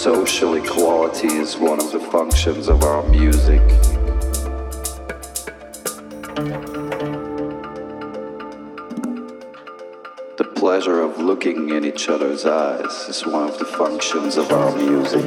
Sensibility is one of the functions of our music. The pleasure of looking in each other's eyes is one of the functions of our music.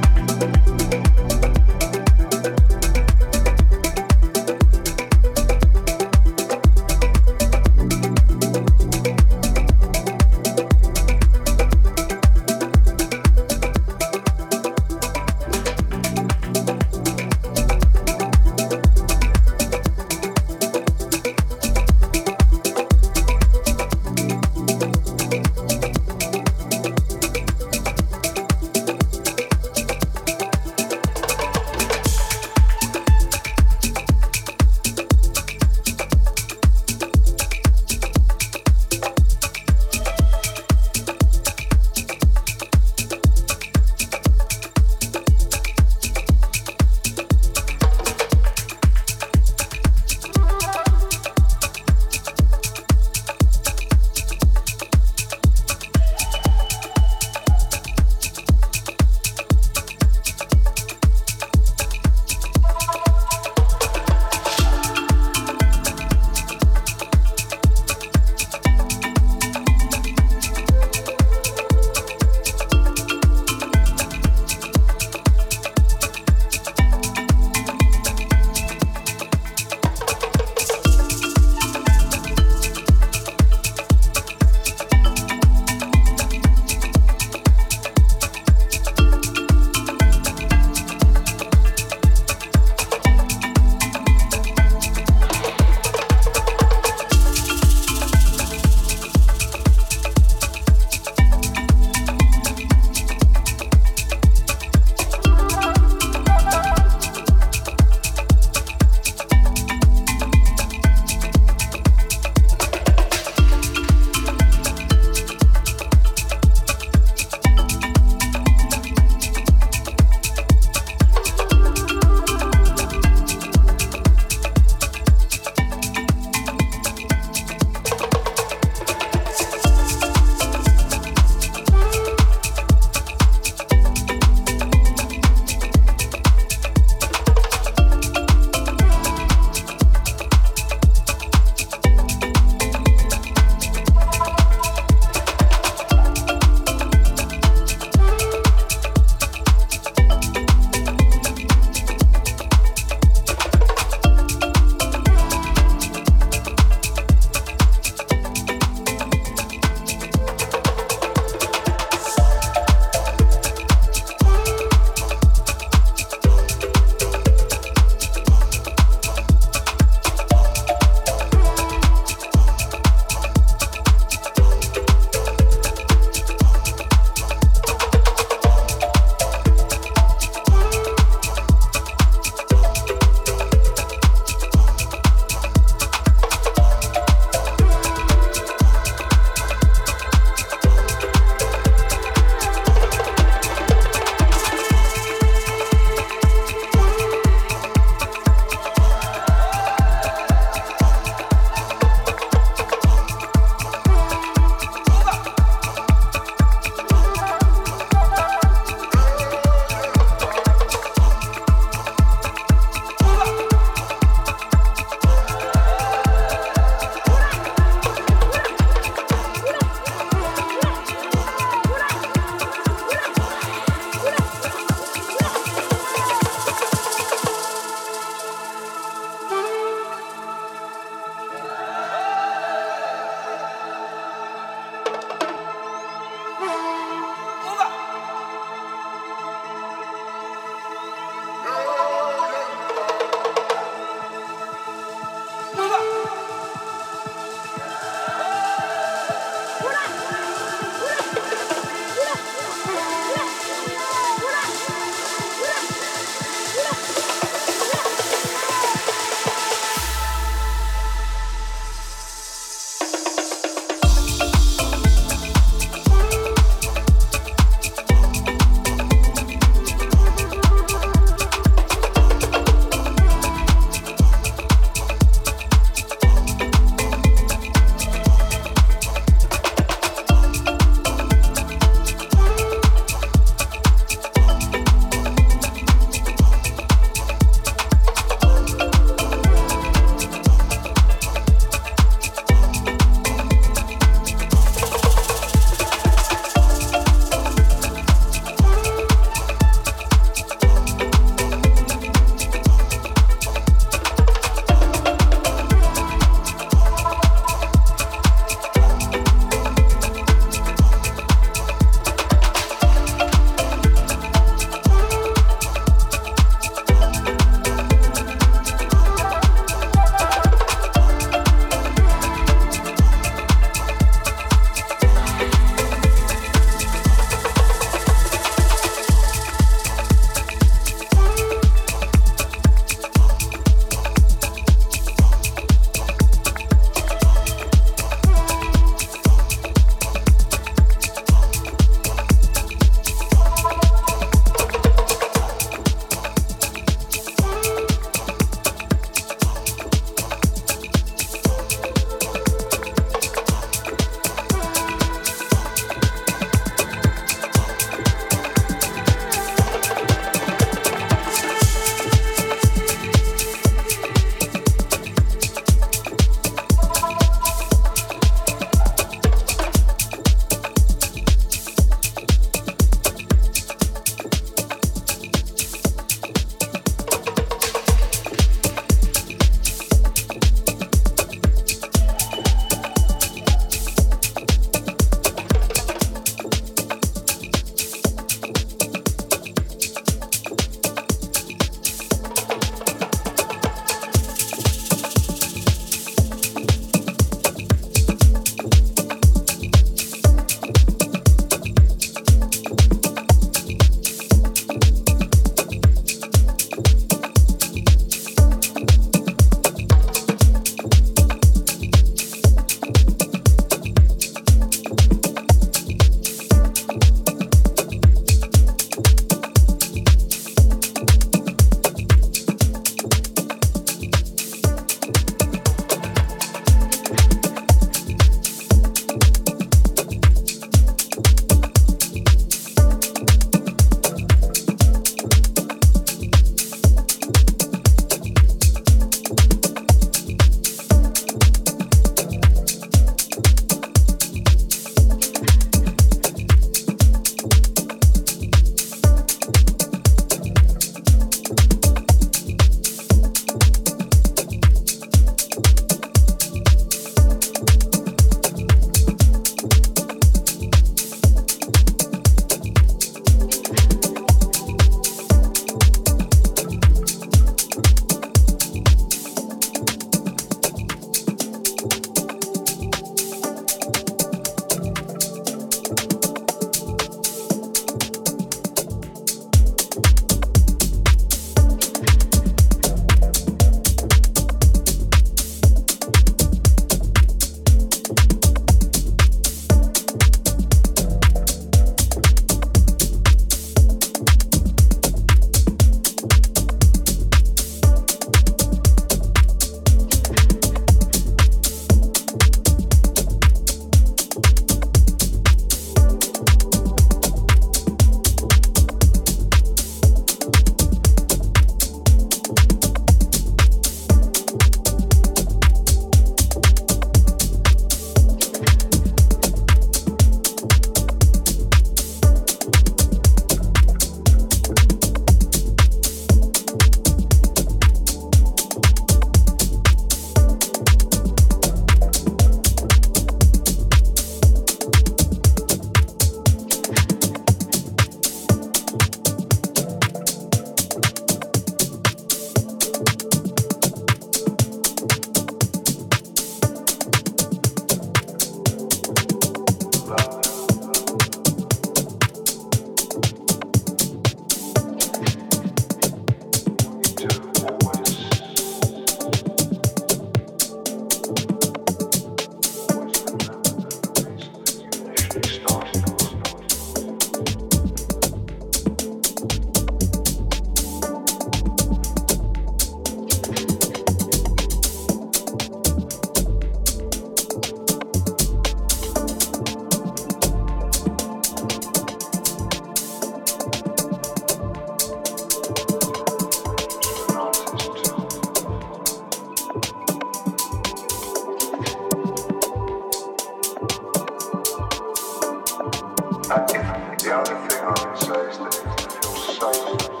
these days that feel safe.